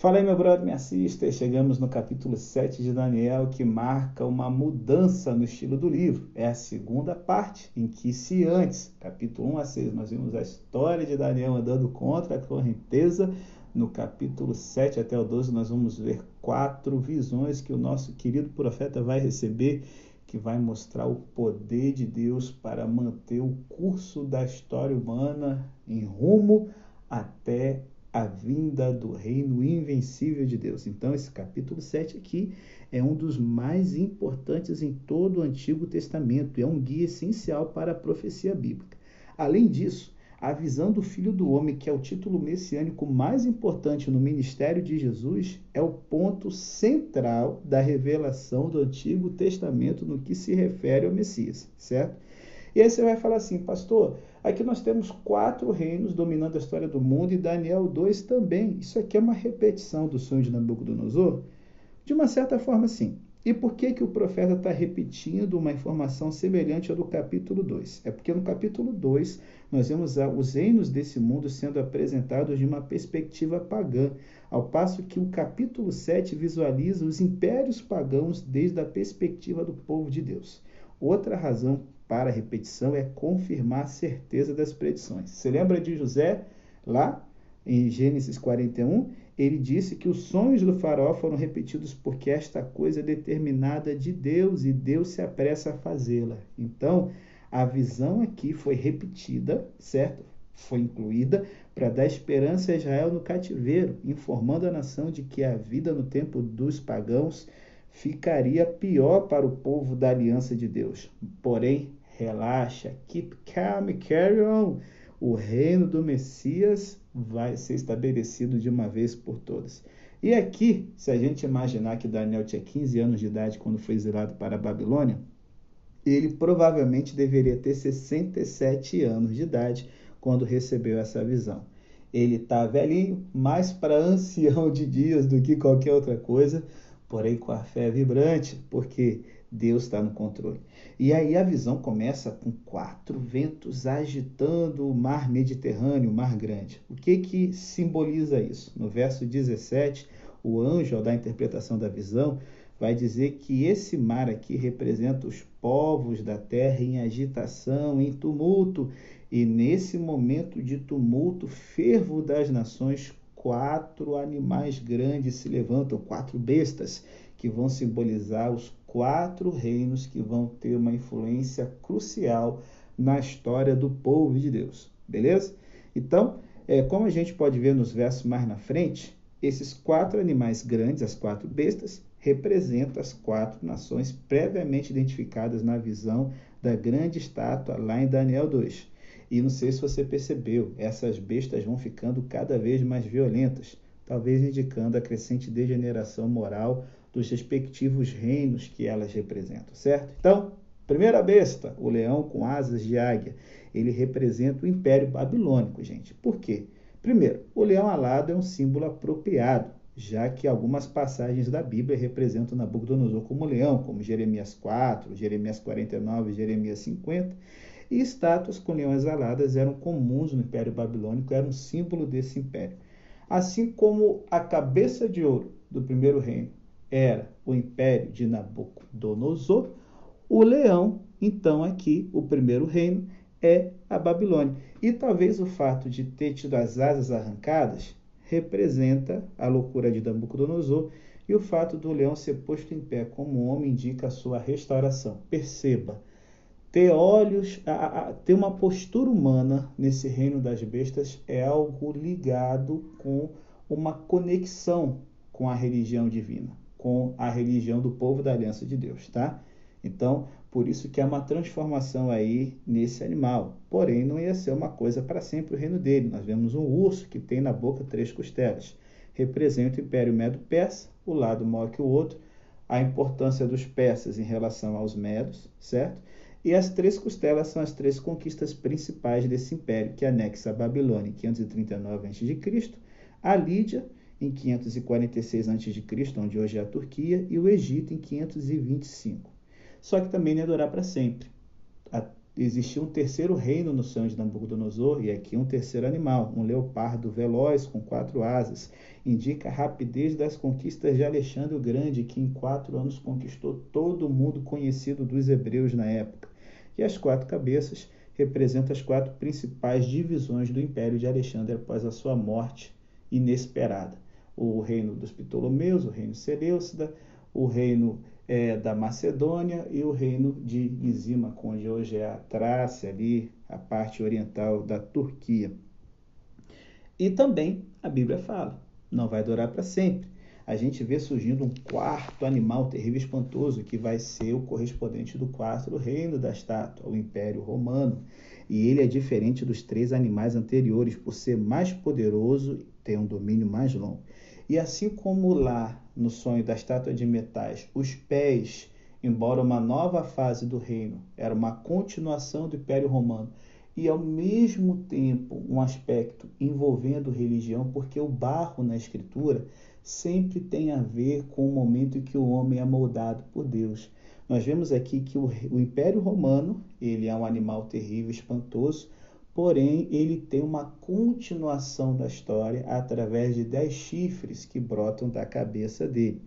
Fala aí, meu brother, me assista. Chegamos no capítulo 7 de Daniel, que marca uma mudança no estilo do livro. É a segunda parte, em que, se antes, capítulo 1 a 6, nós vimos a história de Daniel andando contra a correnteza, no capítulo 7 até o 12, nós vamos ver quatro visões que o nosso querido profeta vai receber, que vai mostrar o poder de Deus para manter o curso da história humana em rumo até a vinda do reino invencível de Deus. Então, esse capítulo 7 aqui é um dos mais importantes em todo o Antigo Testamento, é um guia essencial para a profecia bíblica. Além disso, a visão do Filho do Homem, que é o título messiânico mais importante no ministério de Jesus, é o ponto central da revelação do Antigo Testamento no que se refere ao Messias, certo? E aí você vai falar assim, pastor, aqui nós temos quatro reinos dominando a história do mundo e Daniel 2 também. Isso aqui é uma repetição do sonho de Nabucodonosor? De uma certa forma, sim. E por que, que o profeta está repetindo uma informação semelhante à do capítulo 2? É porque no capítulo 2 nós vemos os reinos desse mundo sendo apresentados de uma perspectiva pagã, ao passo que o capítulo 7 visualiza os impérios pagãos desde a perspectiva do povo de Deus. Outra razão para a repetição é confirmar a certeza das predições. Você lembra de José lá em Gênesis 41? ele disse que os sonhos do faraó foram repetidos porque esta coisa é determinada de Deus e Deus se apressa a fazê-la. Então, a visão aqui foi repetida, certo? Foi incluída para dar esperança a Israel no cativeiro, informando a nação de que a vida no tempo dos pagãos ficaria pior para o povo da aliança de Deus. Porém, relaxa, keep calm, carry on. O reino do Messias vai ser estabelecido de uma vez por todas. E aqui, se a gente imaginar que Daniel tinha 15 anos de idade quando foi exilado para a Babilônia, ele provavelmente deveria ter 67 anos de idade quando recebeu essa visão. Ele está velhinho, mais para ancião de dias do que qualquer outra coisa, porém com a fé vibrante, porque Deus está no controle. E aí a visão começa com quatro ventos agitando o mar Mediterrâneo, o mar grande. O que que simboliza isso? No verso 17, o anjo, ao dar a interpretação da visão, vai dizer que esse mar aqui representa os povos da terra em agitação, em tumulto, e nesse momento de tumulto, fervo das nações, quatro animais grandes se levantam, quatro bestas, que vão simbolizar os quatro reinos que vão ter uma influência crucial na história do povo de Deus. Beleza? Então, é, como a gente pode ver nos versos mais na frente, esses quatro animais grandes, as quatro bestas, representam as quatro nações previamente identificadas na visão da grande estátua lá em Daniel 2. E não sei se você percebeu, essas bestas vão ficando cada vez mais violentas, talvez indicando a crescente degeneração moral dos respectivos reinos que elas representam, certo? Então, primeira besta, o leão com asas de águia, ele representa o Império Babilônico, gente. Por quê? Primeiro, o leão alado é um símbolo apropriado, já que algumas passagens da Bíblia representam Nabucodonosor como leão, como Jeremias 4, Jeremias 49, Jeremias 50, e estátuas com leões aladas eram comuns no Império Babilônico, era um símbolo desse império. Assim como a cabeça de ouro do primeiro reino era o império de Nabucodonosor, o leão, então aqui, o primeiro reino, é a Babilônia. E talvez o fato de ter tido as asas arrancadas representa a loucura de Nabucodonosor e o fato do leão ser posto em pé como homem indica a sua restauração. Perceba, ter olhos, a, a, ter uma postura humana nesse reino das bestas é algo ligado com uma conexão com a religião divina com a religião do povo da aliança de Deus, tá? Então, por isso que há uma transformação aí nesse animal. Porém, não ia ser uma coisa para sempre o reino dele. Nós vemos um urso que tem na boca três costelas. Representa o Império Medo-Persa, o lado maior que o outro, a importância dos persas em relação aos medos, certo? E as três costelas são as três conquistas principais desse império, que anexa a Babilônia em 539 a.C., a Lídia em 546 a.C., onde hoje é a Turquia, e o Egito em 525. Só que também não ia durar para sempre. existia um terceiro reino no sonho de Nabucodonosor, e aqui um terceiro animal, um leopardo veloz com quatro asas. Indica a rapidez das conquistas de Alexandre o Grande, que em quatro anos conquistou todo o mundo conhecido dos hebreus na época. E as quatro cabeças representam as quatro principais divisões do Império de Alexandre após a sua morte inesperada. O reino dos Ptolomeus, o reino Seleucida, o reino é, da Macedônia e o reino de Lisímaco, onde hoje é a Trácia, ali, a parte oriental da Turquia. E também a Bíblia fala, não vai durar para sempre. A gente vê surgindo um quarto animal terrível e espantoso, que vai ser o correspondente do quarto reino da estátua, o Império Romano. E ele é diferente dos três animais anteriores, por ser mais poderoso e ter um domínio mais longo. E assim como lá no sonho da estátua de metais, os pés, embora uma nova fase do reino, era uma continuação do Império Romano e ao mesmo tempo um aspecto envolvendo religião, porque o barro na escritura sempre tem a ver com o momento em que o homem é moldado por Deus. Nós vemos aqui que o, o Império Romano, ele é um animal terrível, espantoso, porém ele tem uma continuação da história através de dez chifres que brotam da cabeça dele.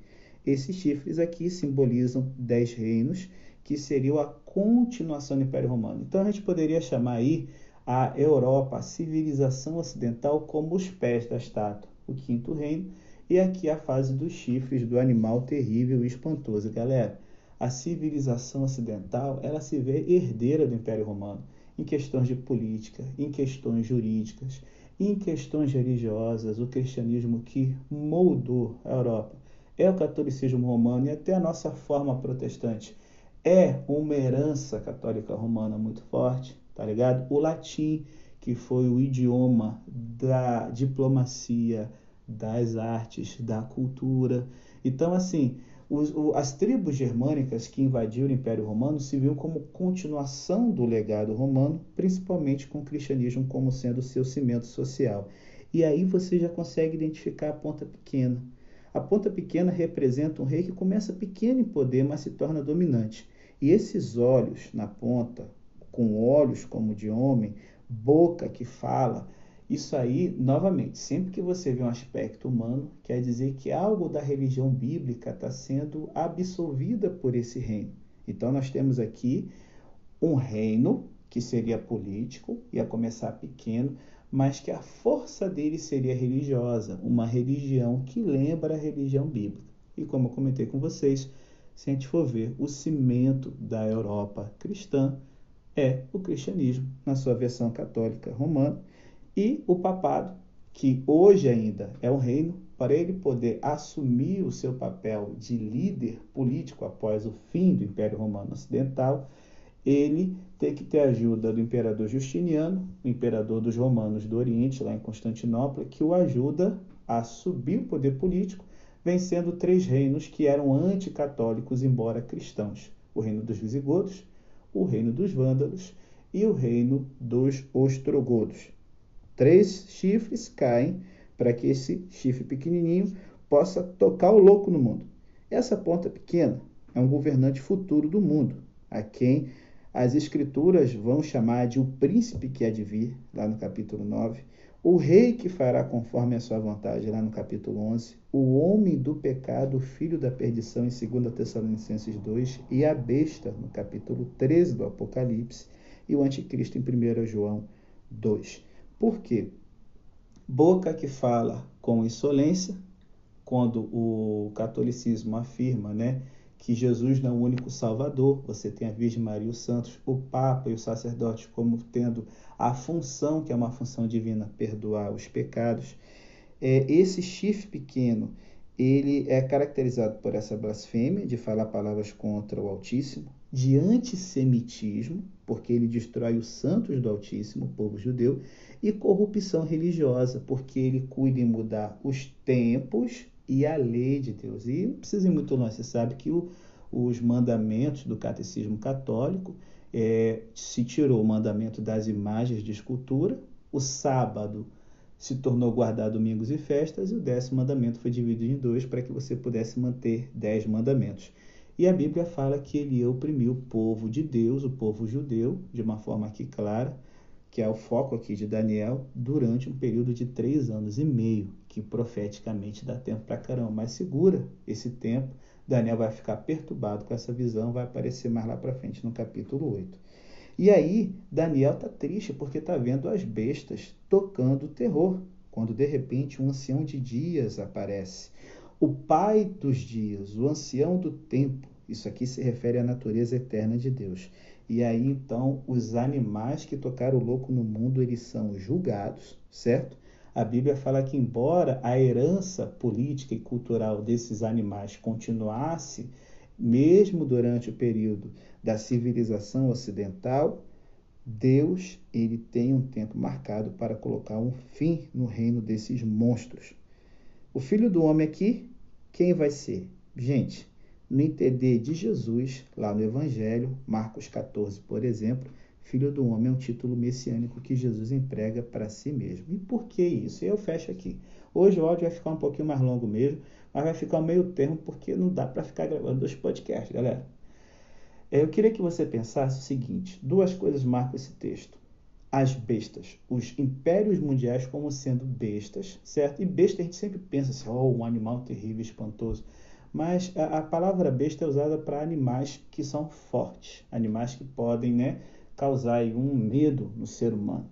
Esses chifres aqui simbolizam dez reinos, que seriam a continuação do Império Romano. Então a gente poderia chamar aí a Europa, a civilização ocidental, como os pés da estátua, o quinto reino, e aqui a fase dos chifres do animal terrível e espantoso. Galera, a civilização ocidental, ela se vê herdeira do Império Romano em questões de política, em questões jurídicas, em questões religiosas, o cristianismo que moldou a Europa é o catolicismo romano e até a nossa forma protestante é uma herança católica romana muito forte, tá ligado? O latim, que foi o idioma da diplomacia, das artes, da cultura. Então, assim, os, o, as tribos germânicas que invadiram o Império Romano se viam como continuação do legado romano, principalmente com o cristianismo como sendo seu cimento social. E aí você já consegue identificar a ponta pequena. A ponta pequena representa um rei que começa pequeno em poder, mas se torna dominante. E esses olhos na ponta, com olhos como de homem, boca que fala, isso aí, novamente, sempre que você vê um aspecto humano, quer dizer que algo da religião bíblica está sendo absolvida por esse reino. Então, nós temos aqui um reino que seria político, ia começar pequeno, mas que a força dele seria religiosa, uma religião que lembra a religião bíblica. E como eu comentei com vocês, se a gente for ver, o cimento da Europa cristã é o cristianismo, na sua versão católica romana e o papado, que hoje ainda é um reino, para ele poder assumir o seu papel de líder político após o fim do Império Romano Ocidental, ele tem que ter a ajuda do imperador Justiniano, o imperador dos romanos do Oriente, lá em Constantinopla, que o ajuda a subir o poder político, vencendo três reinos que eram anticatólicos, embora cristãos: o reino dos visigodos, o reino dos vândalos e o reino dos ostrogodos. Três chifres caem para que esse chifre pequenininho possa tocar o louco no mundo. Essa ponta pequena é um governante futuro do mundo, a quem as escrituras vão chamar de o príncipe que há de vir, lá no capítulo 9, o rei que fará conforme a sua vontade, lá no capítulo 11, o homem do pecado, filho da perdição, em 2 Tessalonicenses 2, e a besta, no capítulo 13 do Apocalipse, e o anticristo em 1 João 2. Por quê? Boca que fala com insolência, quando o catolicismo afirma né, que Jesus não é o único Salvador, você tem a Virgem Maria os santos, o Papa e os sacerdotes como tendo a função, que é uma função divina, perdoar os pecados. É, esse chifre pequeno, ele é caracterizado por essa blasfêmia de falar palavras contra o Altíssimo, de antissemitismo, porque ele destrói os santos do Altíssimo, o povo judeu, e corrupção religiosa, porque ele cuida em mudar os tempos e a lei de Deus. E não precisa ir muito longe, você sabe que o, os mandamentos do catecismo católico é, se tirou o mandamento das imagens de escultura, o sábado se tornou guardar domingos e festas, e o décimo mandamento foi dividido em dois para que você pudesse manter dez mandamentos. E a Bíblia fala que ele ia oprimir o povo de Deus, o povo judeu, de uma forma aqui clara, que é o foco aqui de Daniel, durante um período de três anos e meio, que profeticamente dá tempo para caramba, mas segura esse tempo. Daniel vai ficar perturbado com essa visão, vai aparecer mais lá para frente no capítulo 8. E aí, Daniel está triste porque está vendo as bestas tocando terror, quando de repente um ancião de dias aparece. O pai dos dias, o ancião do tempo, isso aqui se refere à natureza eterna de Deus. E aí então os animais que tocaram o louco no mundo, eles são julgados, certo? A Bíblia fala que embora a herança política e cultural desses animais continuasse mesmo durante o período da civilização ocidental, Deus ele tem um tempo marcado para colocar um fim no reino desses monstros. O filho do homem aqui, quem vai ser? Gente, no entender de Jesus, lá no Evangelho, Marcos 14, por exemplo, Filho do Homem é um título messiânico que Jesus emprega para si mesmo. E por que isso? Eu fecho aqui. Hoje o áudio vai ficar um pouquinho mais longo mesmo, mas vai ficar meio termo porque não dá para ficar gravando dois podcasts, galera. É, eu queria que você pensasse o seguinte: duas coisas marcam esse texto. As bestas, os impérios mundiais como sendo bestas, certo? E besta a gente sempre pensa assim, oh, um animal terrível, espantoso. Mas a, a palavra besta é usada para animais que são fortes, animais que podem, né, causar um medo no ser humano.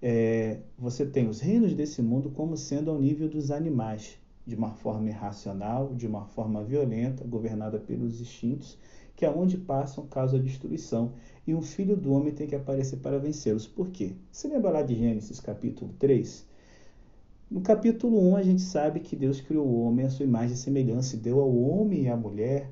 É, você tem os reinos desse mundo como sendo ao nível dos animais, de uma forma irracional, de uma forma violenta, governada pelos instintos, que aonde passam causa destruição. E um filho do homem tem que aparecer para vencê-los. Por quê? Você lembra lá de Gênesis capítulo 3? No capítulo 1 a gente sabe que Deus criou o homem à sua imagem e semelhança e deu ao homem e à mulher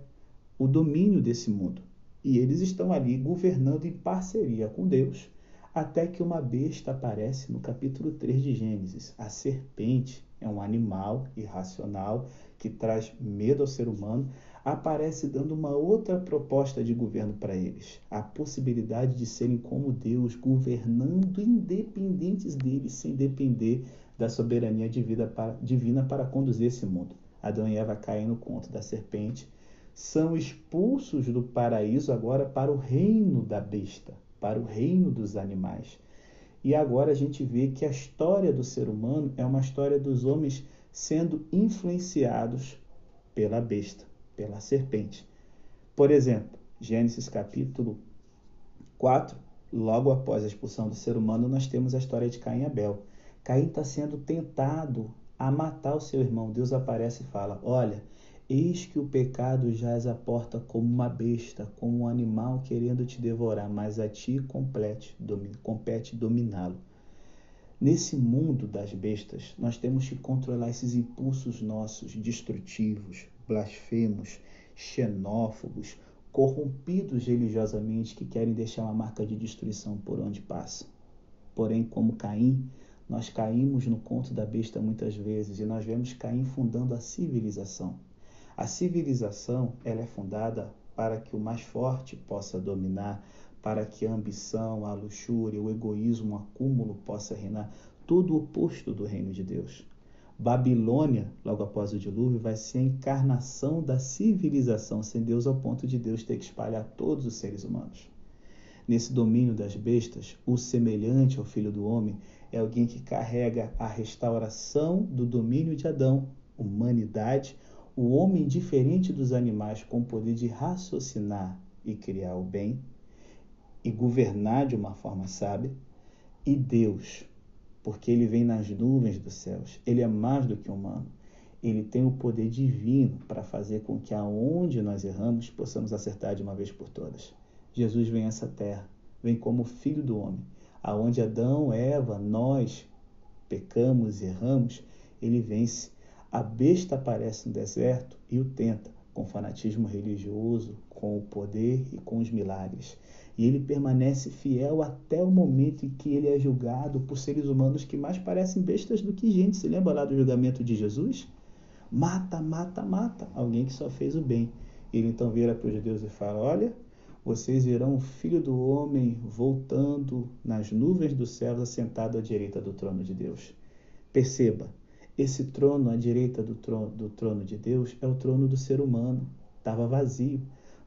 o domínio desse mundo. E eles estão ali governando em parceria com Deus, até que uma besta aparece no capítulo 3 de Gênesis. A serpente é um animal irracional que traz medo ao ser humano, aparece dando uma outra proposta de governo para eles: a possibilidade de serem como Deus, governando independentes deles, sem depender da soberania divina para conduzir esse mundo. Adão e Eva caem no conto da serpente são expulsos do paraíso agora para o reino da besta, para o reino dos animais. E agora a gente vê que a história do ser humano é uma história dos homens sendo influenciados pela besta, pela serpente. Por exemplo, Gênesis capítulo 4, logo após a expulsão do ser humano, nós temos a história de Caim e Abel. Caim está sendo tentado a matar o seu irmão. Deus aparece e fala: Olha, Eis que o pecado jaz à porta como uma besta, como um animal querendo te devorar, mas a ti compete, compete dominá-lo. Nesse mundo das bestas, nós temos que controlar esses impulsos nossos destrutivos, blasfemos, xenófobos, corrompidos religiosamente que querem deixar uma marca de destruição por onde passam. Porém, como Caim, nós caímos no conto da besta muitas vezes e nós vemos Caim fundando a civilização. A civilização ela é fundada para que o mais forte possa dominar, para que a ambição, a luxúria, o egoísmo, o acúmulo possa reinar, tudo o oposto do reino de Deus. Babilônia, logo após o dilúvio, vai ser a encarnação da civilização sem Deus ao ponto de Deus ter que espalhar todos os seres humanos. Nesse domínio das bestas, o semelhante ao filho do homem é alguém que carrega a restauração do domínio de Adão, humanidade, o homem diferente dos animais com o poder de raciocinar e criar o bem e governar de uma forma sábia, e Deus, porque ele vem nas nuvens dos céus, ele é mais do que humano. Ele tem o poder divino para fazer com que aonde nós erramos possamos acertar de uma vez por todas. Jesus vem a essa terra, vem como filho do homem. Aonde Adão, Eva, nós pecamos, erramos, ele vence a besta aparece no deserto e o tenta, com fanatismo religioso, com o poder e com os milagres. E ele permanece fiel até o momento em que ele é julgado por seres humanos que mais parecem bestas do que gente. Se lembra lá do julgamento de Jesus? Mata, mata, mata alguém que só fez o bem. Ele então vira para os judeus e fala: Olha, vocês verão o filho do homem voltando nas nuvens dos céus, assentado à direita do trono de Deus. Perceba, esse trono à direita do trono, do trono de Deus é o trono do ser humano. Estava vazio.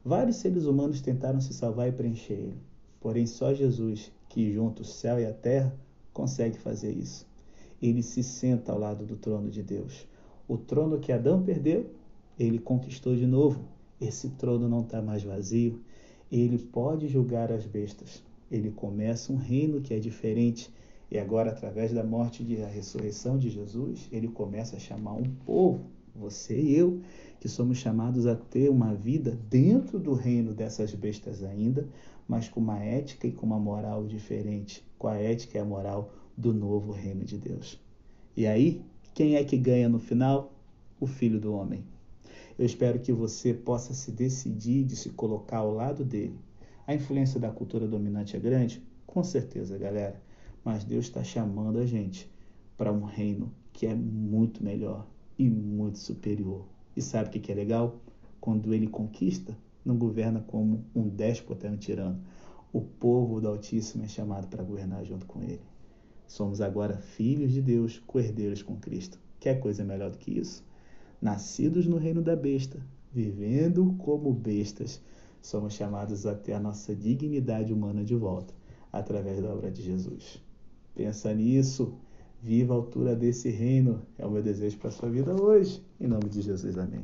Vários seres humanos tentaram se salvar e preencher ele. Porém, só Jesus, que junta o céu e a terra, consegue fazer isso. Ele se senta ao lado do trono de Deus. O trono que Adão perdeu, ele conquistou de novo. Esse trono não está mais vazio. Ele pode julgar as bestas. Ele começa um reino que é diferente. E agora, através da morte e da ressurreição de Jesus, ele começa a chamar um povo, você e eu, que somos chamados a ter uma vida dentro do reino dessas bestas ainda, mas com uma ética e com uma moral diferente, com a ética e a moral do novo reino de Deus. E aí, quem é que ganha no final? O Filho do Homem. Eu espero que você possa se decidir de se colocar ao lado dele. A influência da cultura dominante é grande? Com certeza, galera. Mas Deus está chamando a gente para um reino que é muito melhor e muito superior. E sabe o que é legal? Quando ele conquista, não governa como um déspota e um tirano. O povo do Altíssimo é chamado para governar junto com ele. Somos agora filhos de Deus, coerdeiros com Cristo. Quer coisa melhor do que isso? Nascidos no reino da besta, vivendo como bestas, somos chamados a ter a nossa dignidade humana de volta, através da obra de Jesus. Pensa nisso. Viva a altura desse reino. É o meu desejo para a sua vida hoje. Em nome de Jesus, amém.